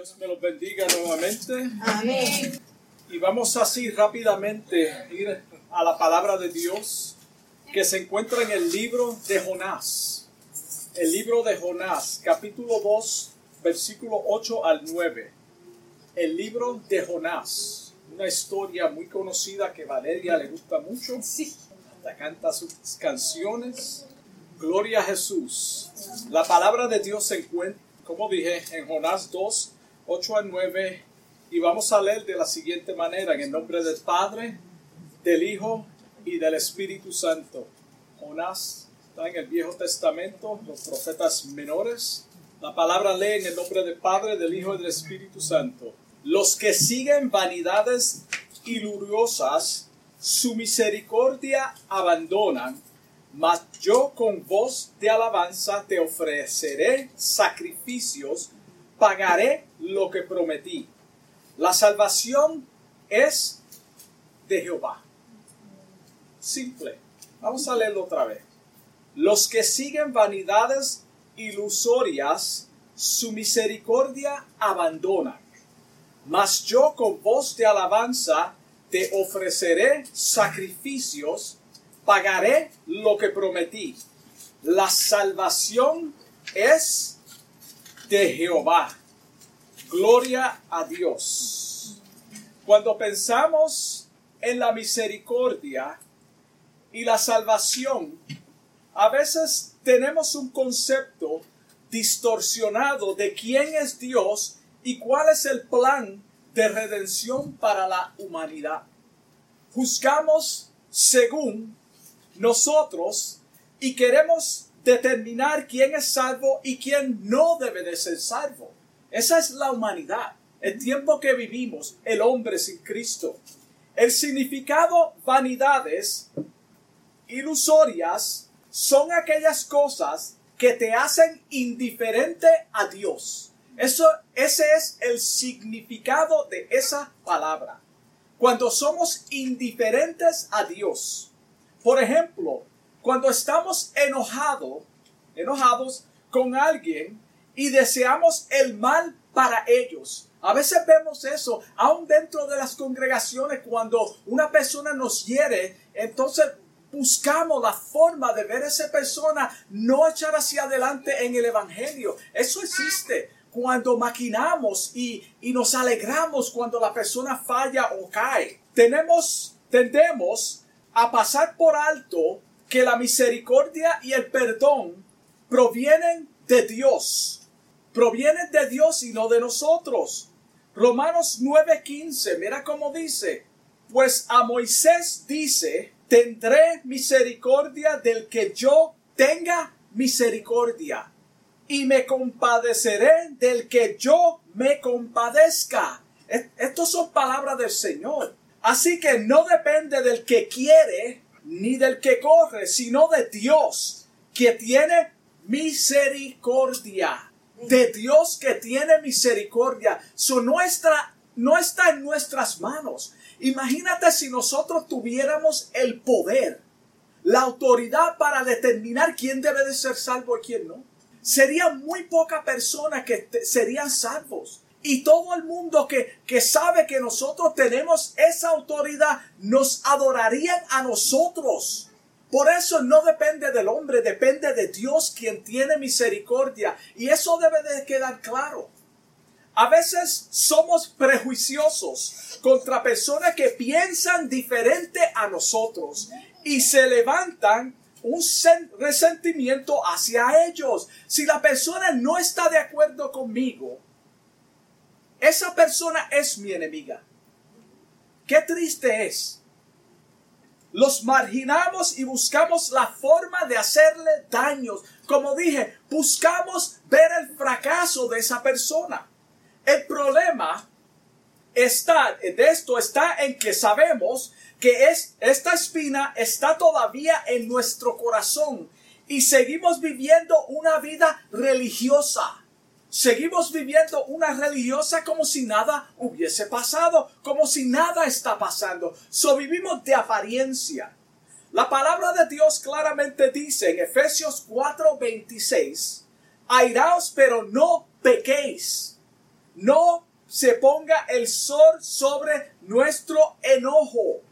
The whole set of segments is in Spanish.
Dios me los bendiga nuevamente. Amén. Y vamos así rápidamente a ir a la palabra de Dios que se encuentra en el libro de Jonás. El libro de Jonás, capítulo 2, versículo 8 al 9. El libro de Jonás. Una historia muy conocida que Valeria le gusta mucho. Sí. Hasta canta sus canciones. Gloria a Jesús. La palabra de Dios se encuentra, como dije, en Jonás 2, 8 al 9. Y vamos a leer de la siguiente manera, en el nombre del Padre, del Hijo y del Espíritu Santo. Jonás está en el Viejo Testamento, los profetas menores. La palabra lee en el nombre del Padre, del Hijo y del Espíritu Santo. Los que siguen vanidades iluriosas, su misericordia abandonan, mas yo con voz de alabanza te ofreceré sacrificios, pagaré lo que prometí. La salvación es de Jehová. Simple. Vamos a leerlo otra vez. Los que siguen vanidades ilusorias, su misericordia abandonan. Mas yo con voz de alabanza te ofreceré sacrificios, pagaré lo que prometí. La salvación es de Jehová. Gloria a Dios. Cuando pensamos en la misericordia y la salvación, a veces tenemos un concepto distorsionado de quién es Dios y cuál es el plan de redención para la humanidad. Juzgamos según nosotros y queremos determinar quién es salvo y quién no debe de ser salvo. Esa es la humanidad, el tiempo que vivimos, el hombre sin Cristo. El significado vanidades ilusorias son aquellas cosas que te hacen indiferente a Dios. Eso, ese es el significado de esa palabra. Cuando somos indiferentes a Dios. Por ejemplo, cuando estamos enojados, enojados con alguien y deseamos el mal para ellos. A veces vemos eso, aún dentro de las congregaciones, cuando una persona nos hiere, entonces buscamos la forma de ver a esa persona no echar hacia adelante en el Evangelio. Eso existe cuando maquinamos y, y nos alegramos cuando la persona falla o cae. Tenemos, tendemos a pasar por alto que la misericordia y el perdón provienen de Dios. Provienen de Dios y no de nosotros. Romanos 9:15, mira cómo dice, pues a Moisés dice, tendré misericordia del que yo tenga misericordia y me compadeceré del que yo me compadezca. Estas son palabras del Señor. Así que no depende del que quiere ni del que corre, sino de Dios que tiene misericordia. De Dios que tiene misericordia. Su nuestra no está en nuestras manos. Imagínate si nosotros tuviéramos el poder, la autoridad para determinar quién debe de ser salvo y quién no. Sería muy poca persona que serían salvos. Y todo el mundo que, que sabe que nosotros tenemos esa autoridad nos adorarían a nosotros. Por eso no depende del hombre, depende de Dios quien tiene misericordia. Y eso debe de quedar claro. A veces somos prejuiciosos contra personas que piensan diferente a nosotros y se levantan un resentimiento hacia ellos. Si la persona no está de acuerdo conmigo, esa persona es mi enemiga. Qué triste es. Los marginamos y buscamos la forma de hacerle daños. Como dije, buscamos ver el fracaso de esa persona. El problema está, de esto está en que sabemos que es, esta espina está todavía en nuestro corazón y seguimos viviendo una vida religiosa. Seguimos viviendo una religiosa como si nada hubiese pasado, como si nada está pasando. So de apariencia. La palabra de Dios claramente dice en Efesios 4:26, airaos pero no pequéis no se ponga el sol sobre nuestro enojo.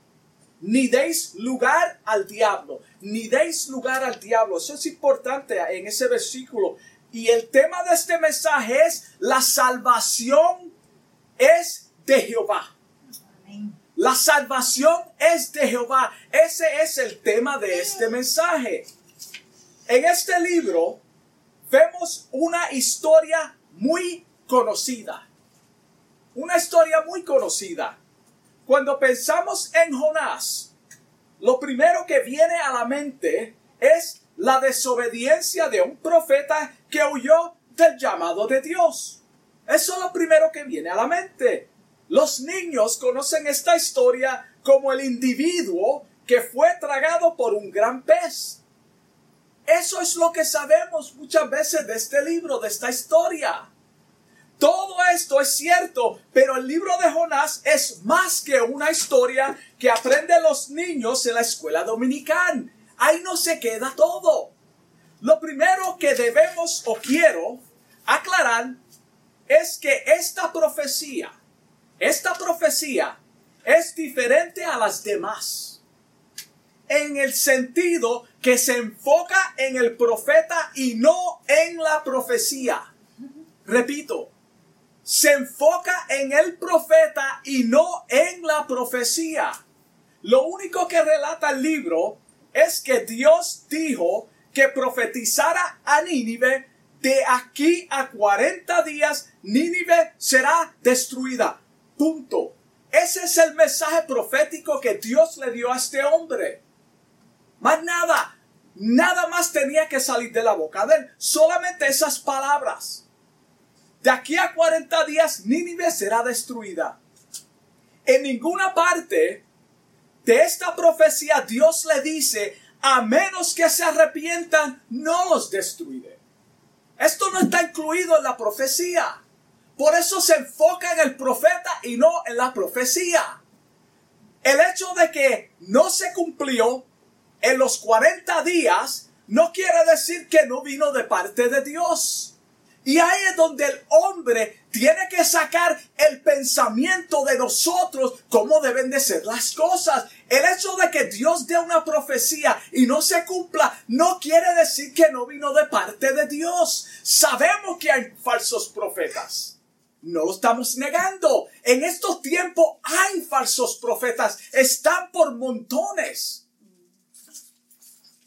Ni deis lugar al diablo, ni deis lugar al diablo. Eso es importante en ese versículo. Y el tema de este mensaje es la salvación es de Jehová. La salvación es de Jehová. Ese es el tema de este mensaje. En este libro vemos una historia muy conocida. Una historia muy conocida. Cuando pensamos en Jonás, lo primero que viene a la mente es la desobediencia de un profeta que huyó del llamado de Dios. Eso es lo primero que viene a la mente. Los niños conocen esta historia como el individuo que fue tragado por un gran pez. Eso es lo que sabemos muchas veces de este libro, de esta historia. Todo esto es cierto, pero el libro de Jonás es más que una historia que aprenden los niños en la escuela dominical. Ahí no se queda todo. Lo primero que debemos o quiero aclarar es que esta profecía esta profecía es diferente a las demás en el sentido que se enfoca en el profeta y no en la profecía. Repito, se enfoca en el profeta y no en la profecía. Lo único que relata el libro es que Dios dijo que profetizara a Nínive de aquí a 40 días Nínive será destruida. Punto. Ese es el mensaje profético que Dios le dio a este hombre. Más nada, nada más tenía que salir de la boca de él. Solamente esas palabras. De aquí a 40 días Nínive será destruida. En ninguna parte de esta profecía Dios le dice, a menos que se arrepientan, no los destruiré. Esto no está incluido en la profecía. Por eso se enfoca en el profeta y no en la profecía. El hecho de que no se cumplió en los 40 días no quiere decir que no vino de parte de Dios. Y ahí es donde el hombre tiene que sacar el pensamiento de nosotros, cómo deben de ser las cosas. El hecho de que Dios dé una profecía y no se cumpla, no quiere decir que no vino de parte de Dios. Sabemos que hay falsos profetas. No lo estamos negando. En estos tiempos hay falsos profetas. Están por montones.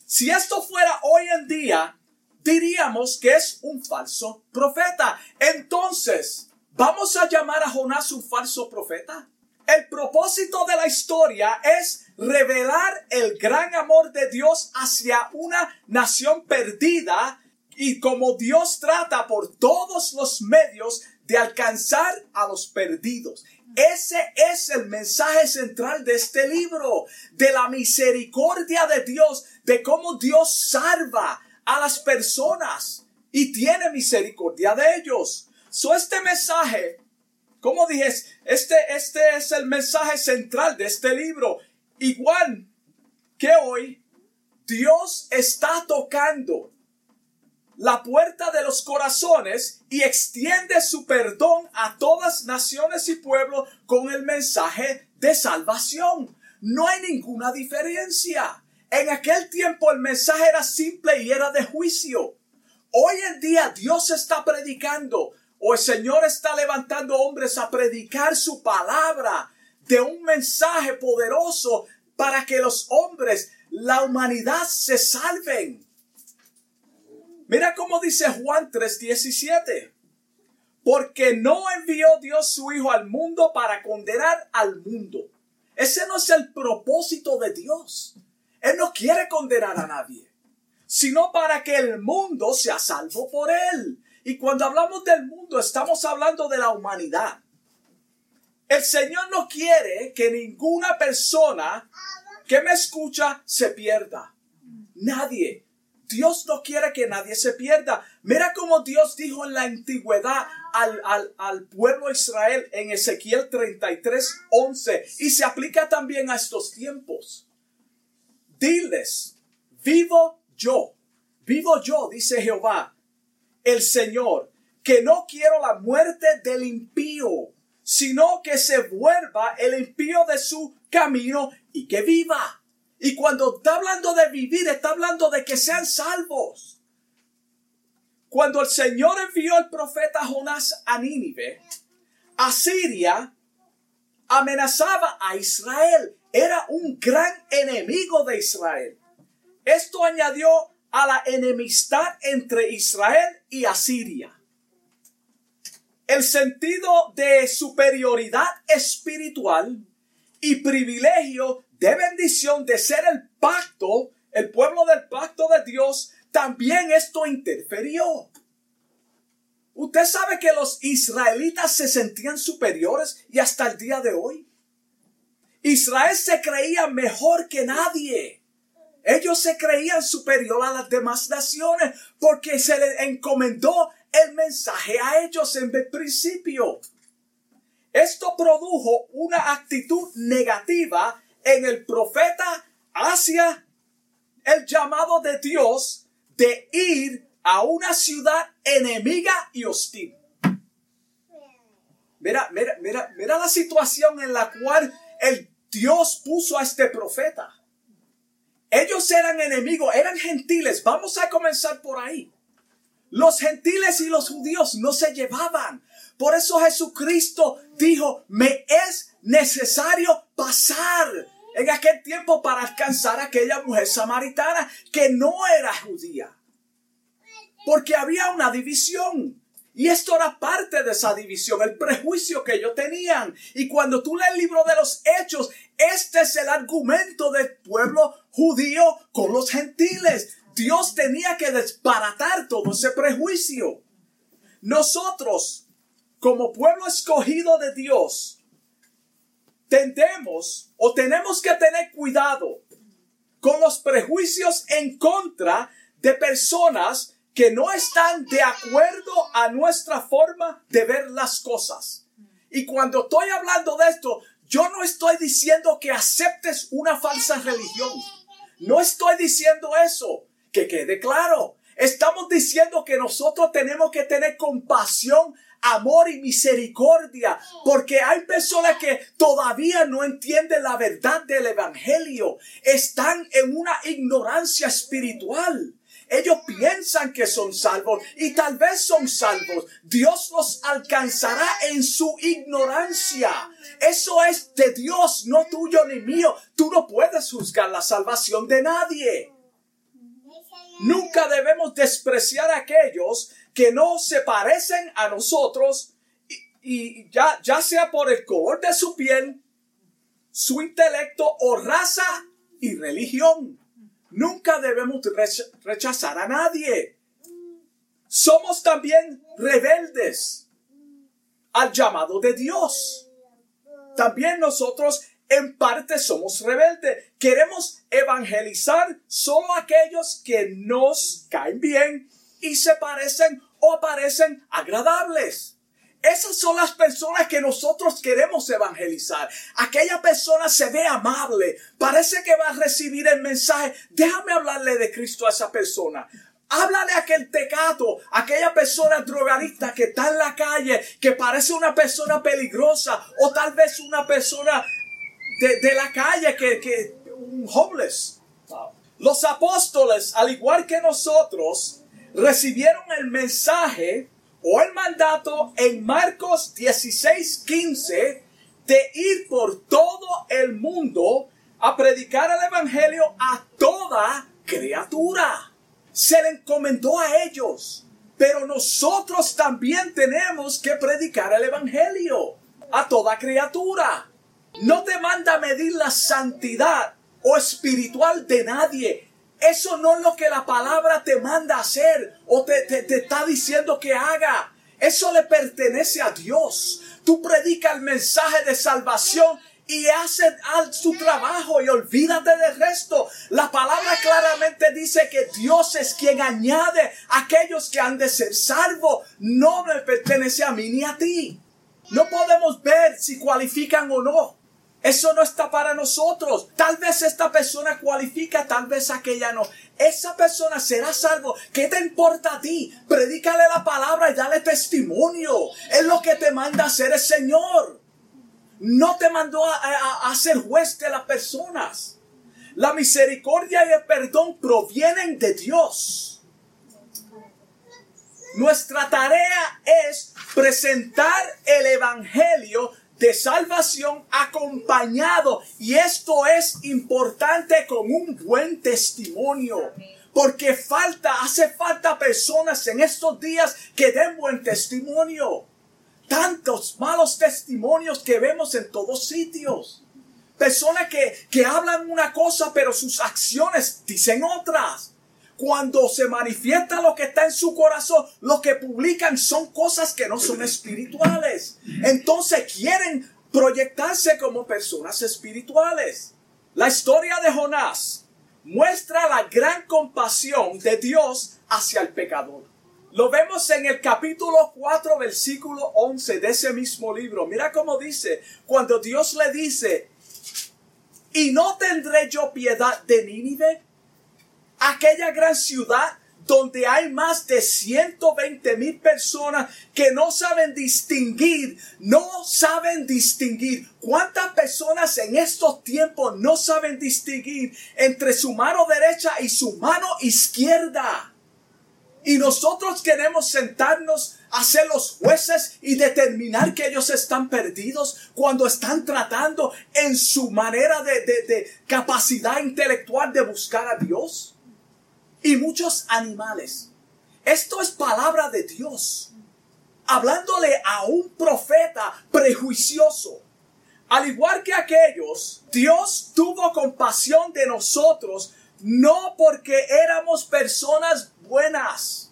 Si esto fuera hoy en día, diríamos que es un falso profeta. Entonces, ¿vamos a llamar a Jonás un falso profeta? El propósito de la historia es revelar el gran amor de Dios hacia una nación perdida y como Dios trata por todos los medios de alcanzar a los perdidos. Ese es el mensaje central de este libro, de la misericordia de Dios, de cómo Dios salva a las personas y tiene misericordia de ellos. So este mensaje, como dije, este, este es el mensaje central de este libro. Igual que hoy, Dios está tocando la puerta de los corazones y extiende su perdón a todas naciones y pueblos con el mensaje de salvación. No hay ninguna diferencia. En aquel tiempo el mensaje era simple y era de juicio. Hoy en día Dios está predicando o el Señor está levantando hombres a predicar su palabra de un mensaje poderoso para que los hombres, la humanidad se salven. Mira cómo dice Juan 3:17. Porque no envió Dios su Hijo al mundo para condenar al mundo. Ese no es el propósito de Dios. Él no quiere condenar a nadie, sino para que el mundo sea salvo por él. Y cuando hablamos del mundo, estamos hablando de la humanidad. El Señor no quiere que ninguna persona que me escucha se pierda. Nadie. Dios no quiere que nadie se pierda. Mira cómo Dios dijo en la antigüedad al, al, al pueblo Israel en Ezequiel 33, 11. Y se aplica también a estos tiempos. Diles, vivo yo, vivo yo, dice Jehová, el Señor, que no quiero la muerte del impío, sino que se vuelva el impío de su camino y que viva. Y cuando está hablando de vivir, está hablando de que sean salvos. Cuando el Señor envió al profeta Jonás a Nínive, Asiria amenazaba a Israel. Era un gran enemigo de Israel. Esto añadió a la enemistad entre Israel y Asiria. El sentido de superioridad espiritual y privilegio de bendición de ser el pacto, el pueblo del pacto de Dios, también esto interferió. Usted sabe que los israelitas se sentían superiores y hasta el día de hoy. Israel se creía mejor que nadie. Ellos se creían superior a las demás naciones porque se les encomendó el mensaje a ellos en el principio. Esto produjo una actitud negativa en el profeta hacia el llamado de Dios de ir a una ciudad enemiga y hostil. Mira, mira, mira, mira la situación en la cual el Dios puso a este profeta. Ellos eran enemigos, eran gentiles. Vamos a comenzar por ahí. Los gentiles y los judíos no se llevaban. Por eso Jesucristo dijo, me es necesario pasar en aquel tiempo para alcanzar a aquella mujer samaritana que no era judía. Porque había una división. Y esto era parte de esa división, el prejuicio que ellos tenían. Y cuando tú lees el libro de los hechos, este es el argumento del pueblo judío con los gentiles. Dios tenía que desbaratar todo ese prejuicio. Nosotros, como pueblo escogido de Dios, tendemos o tenemos que tener cuidado con los prejuicios en contra de personas que no están de acuerdo a nuestra forma de ver las cosas. Y cuando estoy hablando de esto, yo no estoy diciendo que aceptes una falsa religión. No estoy diciendo eso. Que quede claro. Estamos diciendo que nosotros tenemos que tener compasión, amor y misericordia, porque hay personas que todavía no entienden la verdad del Evangelio. Están en una ignorancia espiritual. Ellos piensan que son salvos y tal vez son salvos. Dios los alcanzará en su ignorancia. Eso es de Dios, no tuyo ni mío. Tú no puedes juzgar la salvación de nadie. Nunca debemos despreciar a aquellos que no se parecen a nosotros y, ya, ya sea por el color de su piel, su intelecto o raza y religión. Nunca debemos rechazar a nadie. Somos también rebeldes al llamado de Dios. También nosotros en parte somos rebeldes. Queremos evangelizar solo aquellos que nos caen bien y se parecen o parecen agradables. Esas son las personas que nosotros queremos evangelizar. Aquella persona se ve amable, parece que va a recibir el mensaje. Déjame hablarle de Cristo a esa persona. Háblale a aquel tecato, aquella persona drogadicta que está en la calle, que parece una persona peligrosa o tal vez una persona de, la calle que, que un homeless. Los apóstoles, al igual que nosotros, recibieron el mensaje o el mandato en Marcos 16, 15 de ir por todo el mundo a predicar el Evangelio a toda criatura. Se le encomendó a ellos. Pero nosotros también tenemos que predicar el Evangelio a toda criatura. No te manda medir la santidad o espiritual de nadie. Eso no es lo que la palabra te manda hacer o te, te, está diciendo que haga. Eso le pertenece a Dios. Tú predicas el mensaje de salvación y hace su trabajo y olvídate del resto. La palabra claramente dice que Dios es quien añade a aquellos que han de ser salvos. No me pertenece a mí ni a ti. No podemos ver si cualifican o no. Eso no está para nosotros. Tal vez esta persona cualifica, tal vez aquella no. esa persona será salvo. ¿Qué te importa a ti? Predícale la palabra y dale testimonio. Es lo que te manda a hacer el Señor. No te mandó a, a ser juez de las personas. La misericordia y el perdón provienen de Dios. Nuestra tarea es presentar el Evangelio de salvación acompañado. Y esto es importante con un buen testimonio. Porque falta, hace falta personas en estos días que den buen testimonio. Tantos malos testimonios que vemos en todos sitios. Personas que, que hablan una cosa pero sus acciones dicen otras cuando se manifiesta lo que está en su corazón, lo que publican son cosas que no son espirituales. Entonces quieren proyectarse como personas espirituales. La historia de Jonás muestra la gran compasión de Dios hacia el pecador. Lo vemos en el capítulo 4, versículo 11 de ese mismo libro. Mira cómo dice, cuando Dios le dice, ¿y no tendré yo piedad de Nínive? Aquella gran ciudad donde hay más de 120 mil personas que no saben distinguir, no saben distinguir. ¿Cuántas personas en estos tiempos no saben distinguir entre su mano derecha y su mano izquierda? Y nosotros queremos sentarnos a ser los jueces y determinar que ellos están perdidos cuando están tratando en su manera de, de capacidad intelectual de buscar a Dios y muchos animales. Esto es palabra de Dios. Hablándole a un profeta prejuicioso. Al igual que aquellos, Dios tuvo compasión de nosotros no porque éramos personas buenas.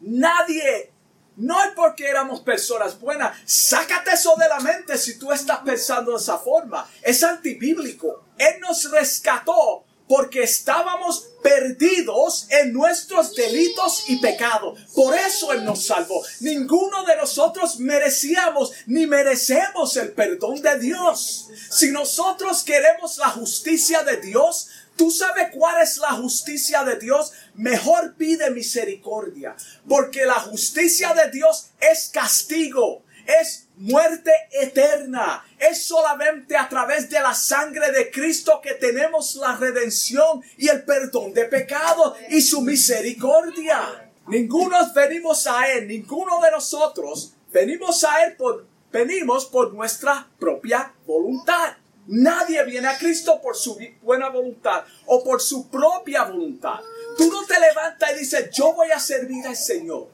Nadie. No es porque éramos personas buenas. Sácate eso de la mente si tú estás pensando de esa forma. Es antibíblico. Él nos rescató porque estábamos perdidos en nuestros delitos y pecados. Por eso Él nos salvó. Ninguno de nosotros merecíamos ni merecemos el perdón de Dios. Si nosotros queremos la justicia de Dios, ¿Tú sabes cuál es la justicia de Dios? Mejor pide misericordia, porque la justicia de Dios es castigo, es muerte eterna. Es solamente a través de la sangre de Cristo que tenemos la redención y el perdón de pecado y su misericordia. Ninguno venimos a Él, ninguno de nosotros venimos a Él por, venimos por nuestra propia voluntad. Nadie viene a Cristo por su buena voluntad o por su propia voluntad. Tú no te levantas y dices, yo voy a servir al Señor.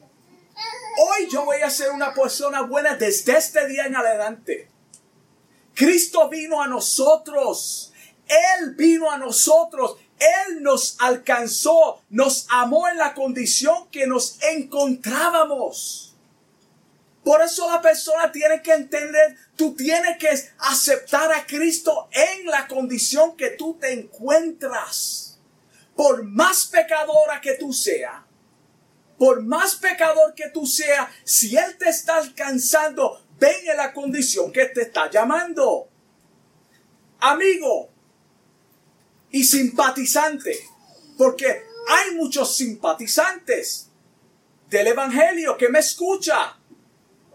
Hoy yo voy a ser una persona buena desde este día en adelante. Cristo vino a nosotros. Él vino a nosotros. Él nos alcanzó, nos amó en la condición que nos encontrábamos. Por eso la persona tiene que entender, tú tienes que aceptar a Cristo en la condición que tú te encuentras. Por más pecadora que tú seas, por más pecador que tú seas, si Él te está alcanzando, ven en la condición que te está llamando. Amigo y simpatizante, porque hay muchos simpatizantes del Evangelio que me escucha.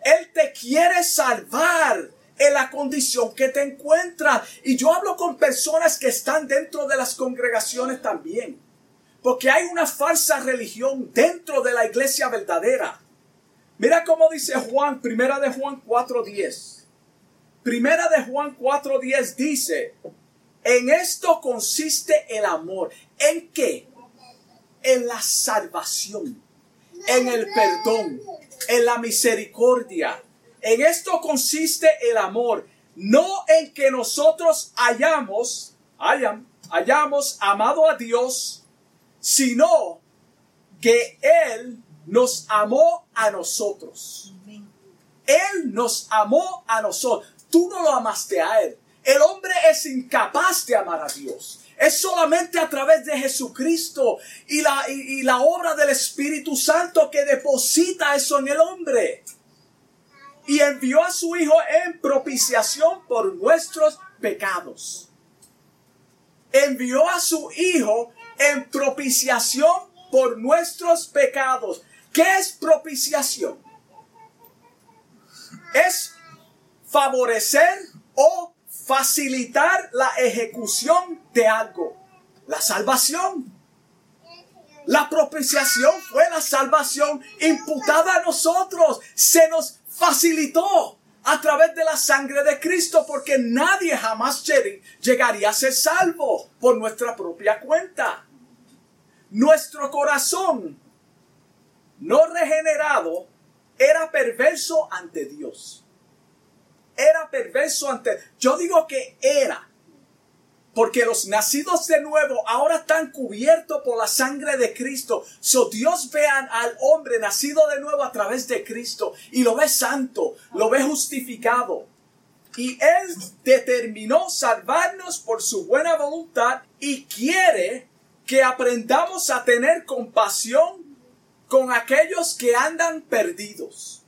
Él te quiere salvar en la condición que te encuentras. Y yo hablo con personas que están dentro de las congregaciones también. Porque hay una falsa religión dentro de la iglesia verdadera. Mira cómo dice Juan, primera de Juan 4.10. Primera de Juan 4.10 dice, en esto consiste el amor. ¿En qué? En la salvación, en el perdón, en la misericordia. En esto consiste el amor. No en que nosotros hayamos, hayamos amado a Dios sino que Él nos amó a nosotros. Él nos amó a nosotros. Tú no lo amaste a Él. El hombre es incapaz de amar a Dios. Es solamente a través de Jesucristo y la, y la obra del Espíritu Santo que deposita eso en el hombre. Y envió a su Hijo en propiciación por nuestros pecados. Envió a su Hijo en propiciación por nuestros pecados. ¿Qué es propiciación? Es favorecer o facilitar la ejecución de algo. La salvación. La propiciación fue la salvación imputada a nosotros. Se nos facilitó a través de la sangre de Cristo porque nadie jamás llegaría a ser salvo por nuestra propia cuenta. Nuestro corazón no regenerado era perverso ante Dios. Era perverso ante... Yo digo que era porque los nacidos de nuevo ahora están cubiertos por la sangre de Cristo. So Dios vean al hombre nacido de nuevo a través de Cristo y lo ve santo, lo ve justificado. Y Él determinó salvarnos por su buena voluntad y quiere que aprendamos a tener compasión con aquellos que andan perdidos.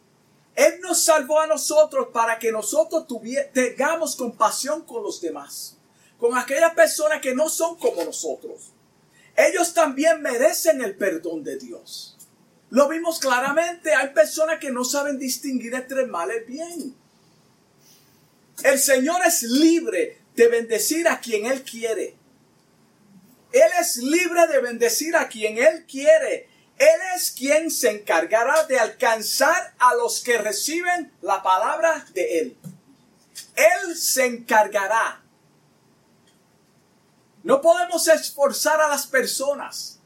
Él nos salvó a nosotros para que nosotros tengamos compasión con los demás con aquellas personas que no son como nosotros. Ellos también merecen el perdón de Dios. Lo vimos claramente, hay personas que no saben distinguir entre mal y bien. El Señor es libre de bendecir a quien Él quiere. Él es libre de bendecir a quien Él quiere. Él es quien se encargará de alcanzar a los que reciben la palabra de Él. Él se encargará. No podemos esforzar a las personas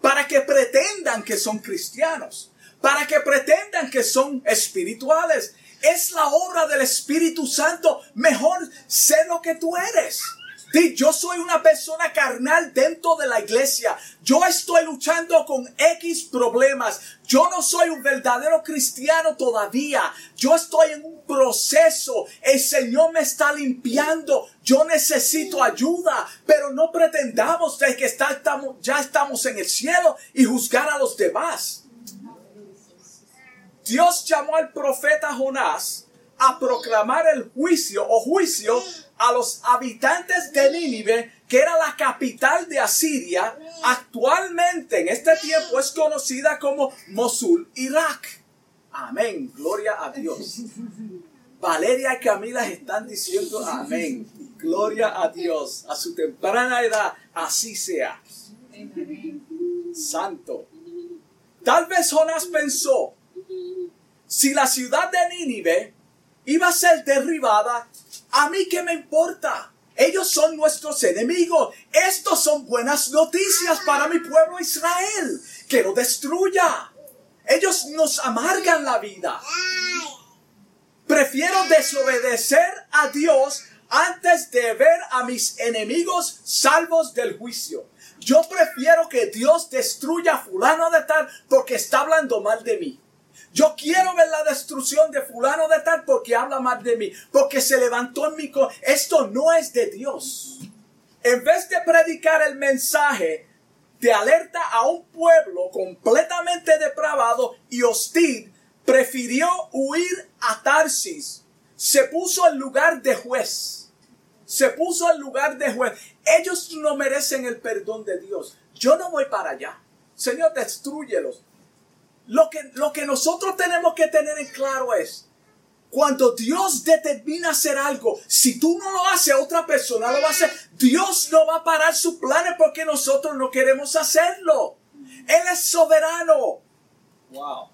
para que pretendan que son cristianos, para que pretendan que son espirituales. Es la obra del Espíritu Santo. Mejor sé lo que tú eres yo soy una persona carnal dentro de la iglesia. Yo estoy luchando con X problemas. Yo no soy un verdadero cristiano todavía. Yo estoy en un proceso. El Señor me está limpiando. Yo necesito ayuda. Pero no pretendamos que estamos, ya estamos en el cielo y juzgar a los demás. Dios llamó al profeta Jonás a proclamar el juicio o juicio a los habitantes de Nínive, que era la capital de Asiria, actualmente en este tiempo es conocida como Mosul, Irak. Amén, gloria a Dios. Valeria y Camila están diciendo amén. Gloria a Dios. A su temprana edad, así sea. Santo. Tal vez Jonás pensó, si la ciudad de Nínive iba a ser derribada, ¿A mí qué me importa? Ellos son nuestros enemigos. Estos son buenas noticias para mi pueblo Israel. Que lo destruya. Ellos nos amargan la vida. Prefiero desobedecer a Dios antes de ver a mis enemigos salvos del juicio. Yo prefiero que Dios destruya a fulano de tal porque está hablando mal de mí. Yo quiero ver la destrucción de fulano de tal porque habla mal de mí, porque se levantó en mi Esto no es de Dios. En vez de predicar el mensaje de alerta a un pueblo completamente depravado y hostil, prefirió huir a Tarsis. Se puso en lugar de juez. Se puso en lugar de juez. Ellos no merecen el perdón de Dios. Yo no voy para allá. Señor, destruyelos. Lo que, lo que nosotros tenemos que tener en claro es, cuando Dios determina hacer algo, si tú no lo haces, otra persona lo va a hacer. Dios no va a parar sus planes porque nosotros no queremos hacerlo. Él es soberano. Wow.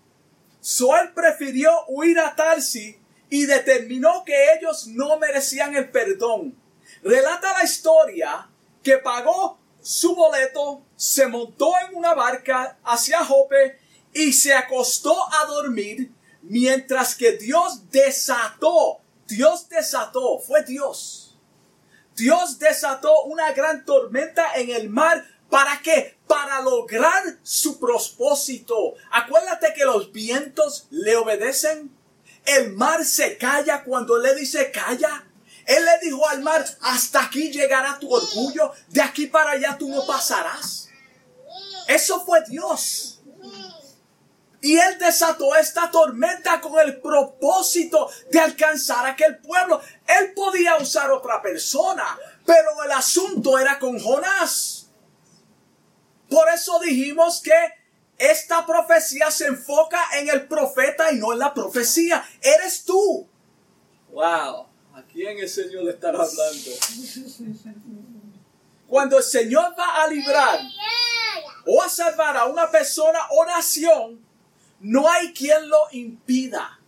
So él prefirió huir a Tarsi y determinó que ellos no merecían el perdón. Relata la historia que pagó su boleto, se montó en una barca hacia Jope y se acostó a dormir mientras que Dios desató, Dios desató, fue Dios. Dios desató una gran tormenta en el mar. ¿Para qué? Para lograr su propósito. Acuérdate que los vientos le obedecen. El mar se calla cuando le dice calla. Él le dijo al mar, hasta aquí llegará tu orgullo, de aquí para allá tú no pasarás. Eso fue Dios. Y él desató esta tormenta con el propósito de alcanzar a aquel pueblo. Él podía usar otra persona, pero el asunto era con Jonás. Por eso dijimos que esta profecía se enfoca en el profeta y no en la profecía. Eres tú. Wow. ¿A quién el Señor le estará hablando? Cuando el Señor va a librar o a salvar a una persona o nación, no hay quien lo impida.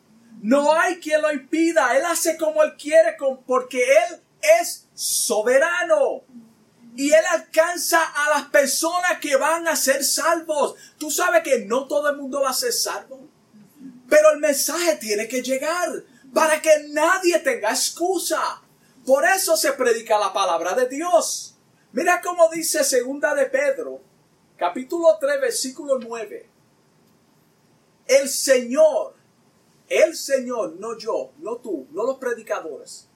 No hay quien lo impida. Él hace como él quiere porque él es soberano. Y él alcanza a las personas que van a ser salvos. Tú sabes que no todo el mundo va a ser salvo. Pero el mensaje tiene que llegar para que nadie tenga excusa. Por eso se predica la palabra de Dios. Mira cómo dice segunda de Pedro, capítulo 3, versículo 9. El Señor, el Señor, no yo, no tú, no los predicadores,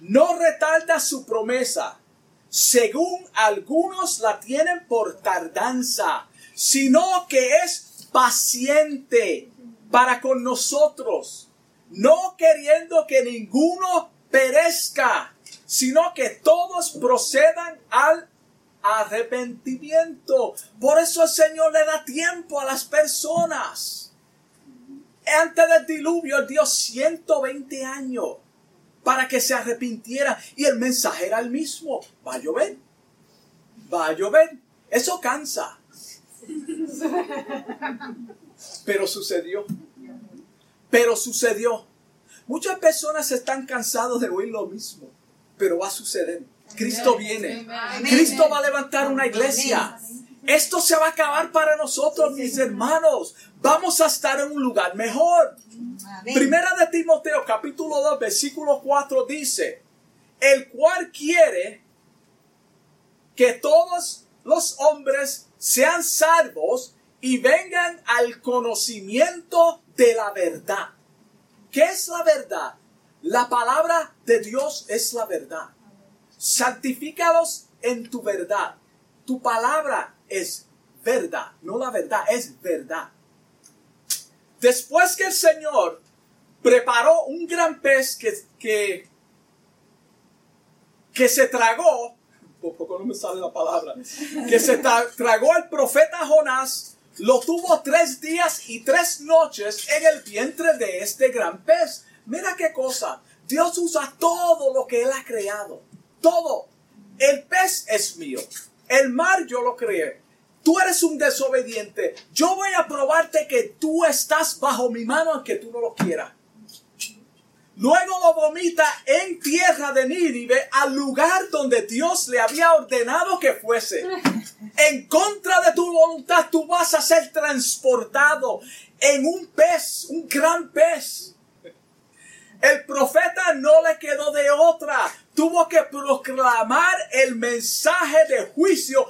no retarda su promesa, según algunos la tienen por tardanza, sino que es paciente para con nosotros, no queriendo que ninguno perezca, sino que todos procedan al arrepentimiento. Por eso el Señor le da tiempo a las personas. Antes del diluvio, dio 120 años para que se arrepintiera y el mensaje era el mismo. Va a llover. Va a llover. Eso cansa. Pero sucedió. Pero sucedió. Muchas personas están cansados de oír lo mismo, pero va a suceder. Cristo viene. Cristo va a levantar una iglesia. Esto se va a acabar para nosotros, mis hermanos. Vamos a estar en un lugar mejor. Primera de Timoteo, capítulo 2, versículo 4 dice, el cual quiere que todos los hombres sean salvos y vengan al conocimiento de la verdad. ¿Qué es la verdad? La palabra de Dios es la verdad. Santifícalos en tu verdad. Tu palabra es verdad, no la verdad, es verdad. Después que el Señor preparó un gran pez que, que, que se tragó, por poco no me sale la palabra, que se tragó al profeta Jonás, lo tuvo tres días y tres noches en el vientre de este gran pez. Mira qué cosa. Dios usa todo lo que Él ha creado. Todo. El pez es mío. El mar yo lo creé. Tú eres un desobediente. Yo voy a probarte que tú estás bajo mi mano aunque tú no lo quieras. Luego lo vomita en tierra de Nínive al lugar donde Dios le había ordenado que fuese. En contra de tu voluntad tú vas a ser transportado en un pez, un gran pez. El profeta no le quedó de otra. Tuvo que proclamar el mensaje de juicio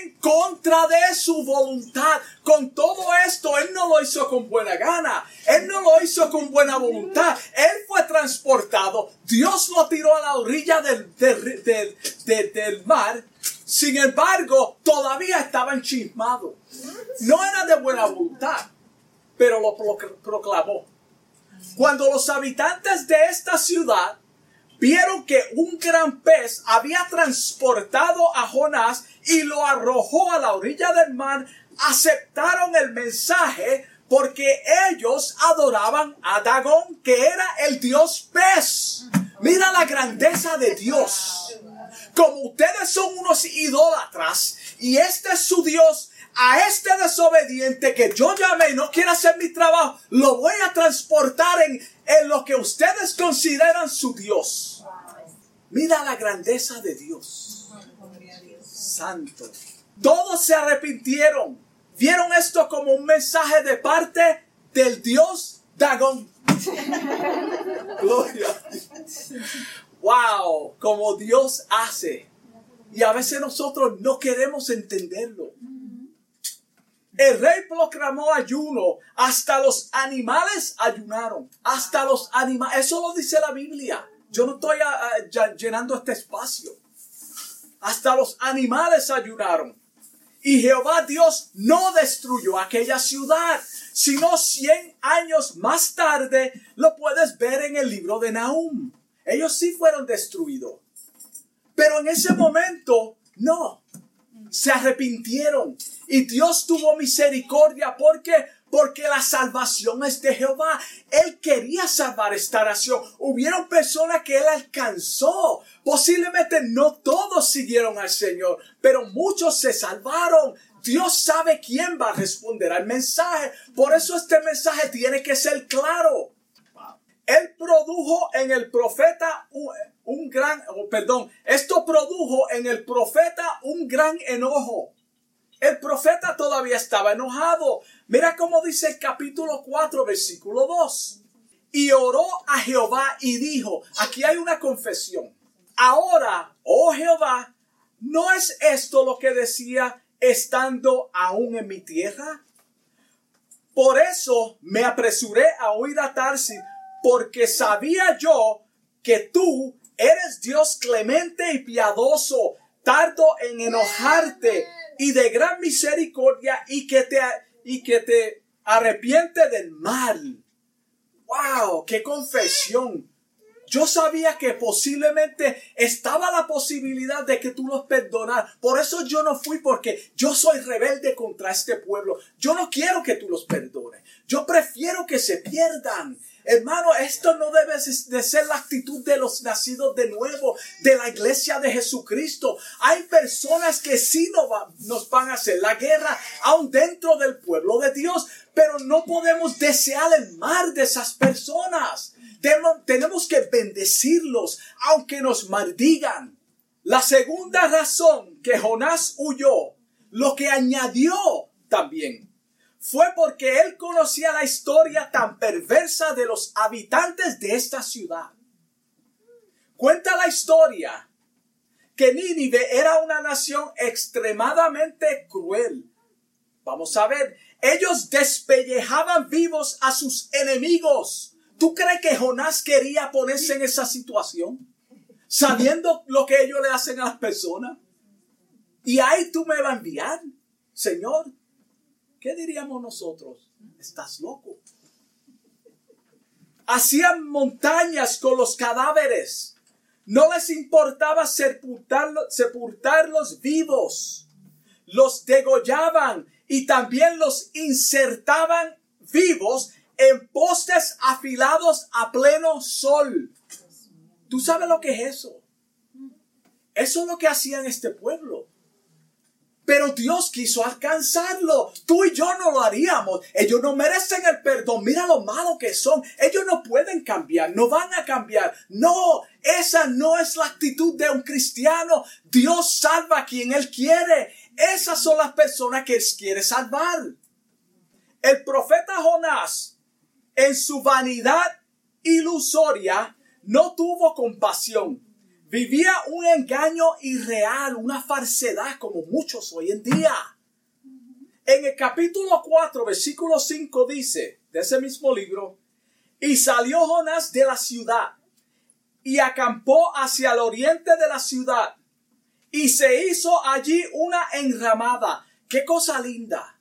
en contra de su voluntad. Con todo esto, él no lo hizo con buena gana. Él no lo hizo con buena voluntad. Él fue transportado. Dios lo tiró a la orilla del, del, mar. Sin embargo, todavía estaba enchismado. No era de buena voluntad, pero lo proclamó. Cuando los habitantes de esta ciudad vieron que un gran pez había transportado a Jonás y lo arrojó a la orilla del mar, aceptaron el mensaje porque ellos adoraban a Dagón, que era el dios pez. Mira la grandeza de Dios. Como ustedes son unos idólatras y este es su dios, a este desobediente que yo llamé y no quiere hacer mi trabajo, lo voy a transportar en, en lo que ustedes consideran su Dios. Mira la grandeza de Dios. Santo. Todos se arrepintieron. Vieron esto como un mensaje de parte del Dios Dagón. Gloria. Wow, como Dios hace. Y a veces nosotros no queremos entenderlo. El rey proclamó ayuno. Hasta los animales ayunaron. Hasta los animales. Eso lo dice la Biblia. Yo no estoy ah, ah, llenando este espacio. Hasta los animales ayunaron. Y Jehová Dios no destruyó aquella ciudad, sino cien años más tarde lo puedes ver en el libro de Nahum. Ellos sí fueron destruidos. Pero en ese momento, no. Se arrepintieron y Dios tuvo misericordia porque porque la salvación es de Jehová. Él quería salvar esta nación. Hubieron personas que él alcanzó. Posiblemente no todos siguieron al Señor, pero muchos se salvaron. Dios sabe quién va a responder al mensaje. Por eso este mensaje tiene que ser claro. Él produjo en el profeta un, gran, oh, perdón, esto produjo en el profeta un gran enojo. El profeta todavía estaba enojado. Mira cómo dice el capítulo 4, versículo 2. Y oró a Jehová y dijo, aquí hay una confesión. Ahora, oh Jehová, ¿no es esto lo que decía estando aún en mi tierra? Por eso me apresuré a oír a Tarsis, porque sabía yo que tú eres Dios clemente y piadoso, tardo en enojarte y de gran misericordia y que te, y que te arrepiente del mal. ¡Wow! ¡Qué confesión! Yo sabía que posiblemente estaba la posibilidad de que tú los perdonaras. Por eso yo no fui porque yo soy rebelde contra este pueblo. Yo no quiero que tú los perdones. Yo prefiero que se pierdan. Hermano, esto no debe de ser la actitud de los nacidos de nuevo, de la iglesia de Jesucristo. Hay personas que sí nos van a hacer la guerra, aún dentro del pueblo de Dios, pero no podemos desear el mal de esas personas. Tenemos que bendecirlos, aunque nos maldigan. La segunda razón que Jonás huyó, lo que añadió también fue porque él conocía la historia tan perversa de los habitantes de esta ciudad. Cuenta la historia que Nínive era una nación extremadamente cruel. Vamos a ver, ellos despellejaban vivos a sus enemigos. ¿Tú crees que Jonás quería ponerse en esa situación? Sabiendo lo que ellos le hacen a las personas. Y ahí tú me vas a enviar, Señor. ¿Qué diríamos nosotros? Estás loco. Hacían montañas con los cadáveres. No les importaba sepultarlos vivos. Los degollaban y también los insertaban vivos en postes afilados a pleno sol. ¿Tú sabes lo que es eso? Eso es lo que hacían este pueblo. Pero Dios quiso alcanzarlo. Tú y yo no lo haríamos. Ellos no merecen el perdón. Mira lo malo que son. Ellos no pueden cambiar. No van a cambiar. No, esa no es la actitud de un cristiano. Dios salva a quien Él quiere. Esas son las personas que Él quiere salvar. El profeta Jonás, en su vanidad ilusoria, no tuvo compasión Vivía un engaño irreal, una falsedad como muchos hoy en día. En el capítulo 4, versículo 5 dice, de ese mismo libro, y salió Jonás de la ciudad y acampó hacia el oriente de la ciudad y se hizo allí una enramada. Qué cosa linda.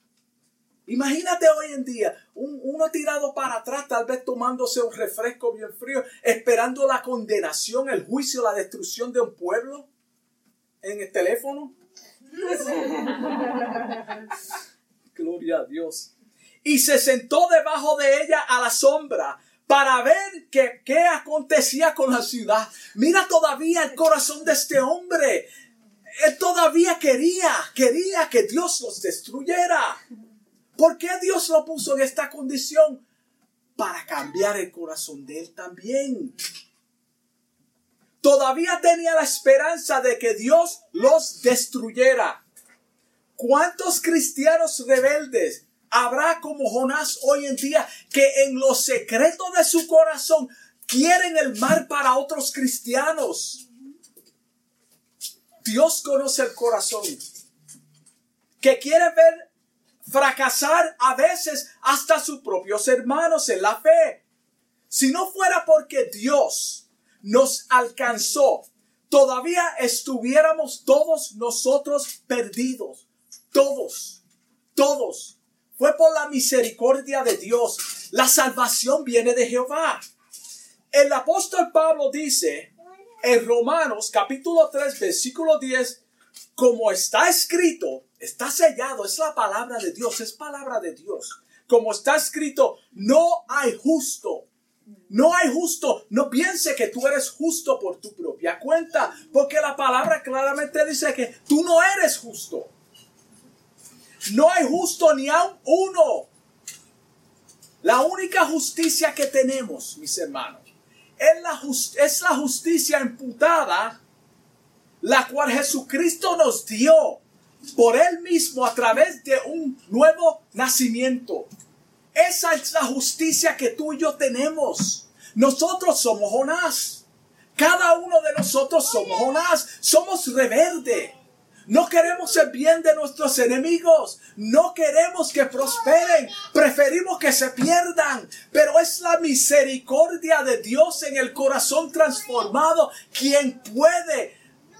Imagínate hoy en día, uno tirado para atrás, tal vez tomándose un refresco bien frío, esperando la condenación, el juicio, la destrucción de un pueblo en el teléfono. Gloria a Dios. Y se sentó debajo de ella a la sombra para ver qué, qué acontecía con la ciudad. Mira todavía el corazón de este hombre. Él todavía quería, quería que Dios los destruyera. ¿Por qué Dios lo puso en esta condición? Para cambiar el corazón de él también. Todavía tenía la esperanza de que Dios los destruyera. ¿Cuántos cristianos rebeldes habrá como Jonás hoy en día que en lo secreto de su corazón quieren el mal para otros cristianos? Dios conoce el corazón. Que quiere ver fracasar a veces hasta sus propios hermanos en la fe. Si no fuera porque Dios nos alcanzó, todavía estuviéramos todos nosotros perdidos. Todos, todos. Fue por la misericordia de Dios. La salvación viene de Jehová. El apóstol Pablo dice en Romanos capítulo 3 versículo 10, como está escrito, está sellado, es la palabra de Dios, es palabra de Dios. Como está escrito, no hay justo. No hay justo. No piense que tú eres justo por tu propia cuenta, porque la palabra claramente dice que tú no eres justo. No hay justo ni a uno. La única justicia que tenemos, mis hermanos, es la, es la justicia imputada, la cual Jesucristo nos dio por Él mismo a través de un nuevo nacimiento. Esa es la justicia que tú y yo tenemos. Nosotros somos Jonás. Cada uno de nosotros somos Jonás. Somos rebelde. No queremos el bien de nuestros enemigos. No queremos que prosperen. Preferimos que se pierdan. Pero es la misericordia de Dios en el corazón transformado quien puede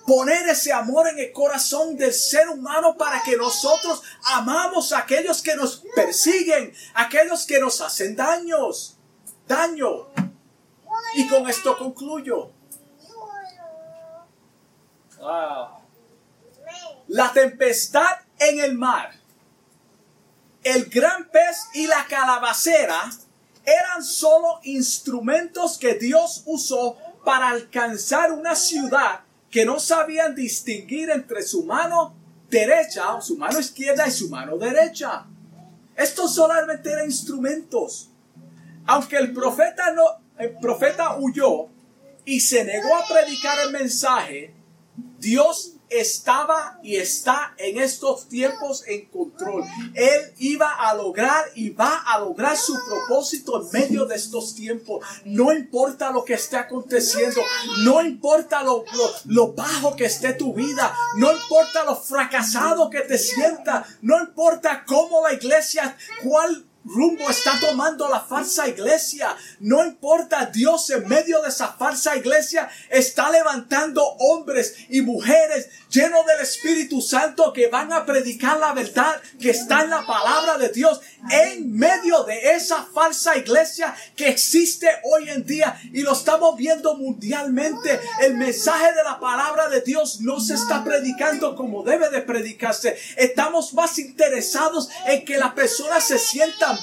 poner ese amor en el corazón del ser humano para que nosotros amamos a aquellos que nos persiguen, aquellos que nos hacen daños, daño. Y con esto concluyo. La tempestad en el mar, el gran pez y la calabacera eran solo instrumentos que Dios usó para alcanzar una ciudad que no sabían distinguir entre su mano derecha, su mano izquierda y su mano derecha. Estos solamente eran instrumentos. Aunque el profeta no, el profeta huyó y se negó a predicar el mensaje, Dios estaba y está en estos tiempos en control. Él iba a lograr y va a lograr su propósito en medio de estos tiempos. No importa lo que esté aconteciendo, no importa lo, lo, bajo que esté tu vida, no importa lo fracasado que te sienta, no importa cómo la iglesia, cuál rumbo está tomando la falsa iglesia. No importa, Dios en medio de esa falsa iglesia está levantando hombres y mujeres llenos del Espíritu Santo que van a predicar la verdad que está en la palabra de Dios en medio de esa falsa iglesia que existe hoy en día y lo estamos viendo mundialmente. El mensaje de la palabra de Dios no se está predicando como debe de predicarse. Estamos más interesados en que las personas se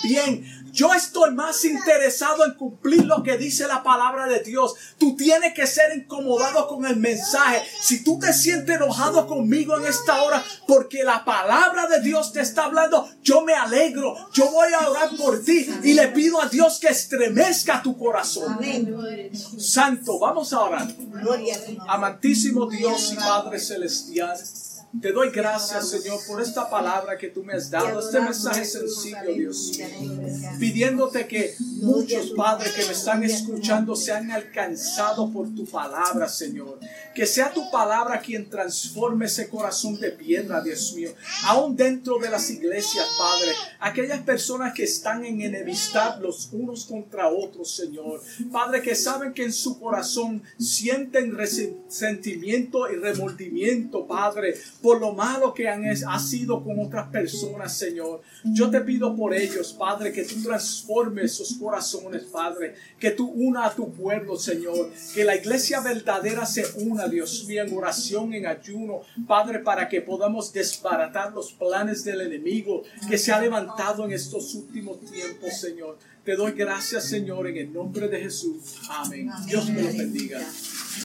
bien. Yo estoy más interesado en cumplir lo que dice la palabra de Dios. Tú tienes que ser incomodado con el mensaje. Si tú te sientes enojado conmigo en esta hora porque la palabra de Dios te está hablando, yo me alegro. Yo voy a orar por ti y le pido a Dios que estremezca tu corazón. Santo, vamos a orar. Amantísimo Dios y Padre Celestial. Te doy gracias, Señor, por esta palabra que tú me has dado, este mensaje sencillo, Dios Pidiéndote que muchos padres que me están escuchando sean alcanzados por tu palabra, Señor. Que sea tu palabra quien transforme ese corazón de piedra, Dios mío. Aún dentro de las iglesias, Padre. Aquellas personas que están en enemistad los unos contra otros, Señor. Padre, que saben que en su corazón sienten resentimiento y remordimiento, Padre por lo malo que han ha sido con otras personas, Señor. Yo te pido por ellos, Padre, que tú transformes sus corazones, Padre, que tú una a tu pueblo, Señor, que la iglesia verdadera se una, Dios mío, en oración, en ayuno, Padre, para que podamos desbaratar los planes del enemigo que se ha levantado en estos últimos tiempos, Señor. Te doy gracias, Señor, en el nombre de Jesús. Amén. Dios me lo bendiga.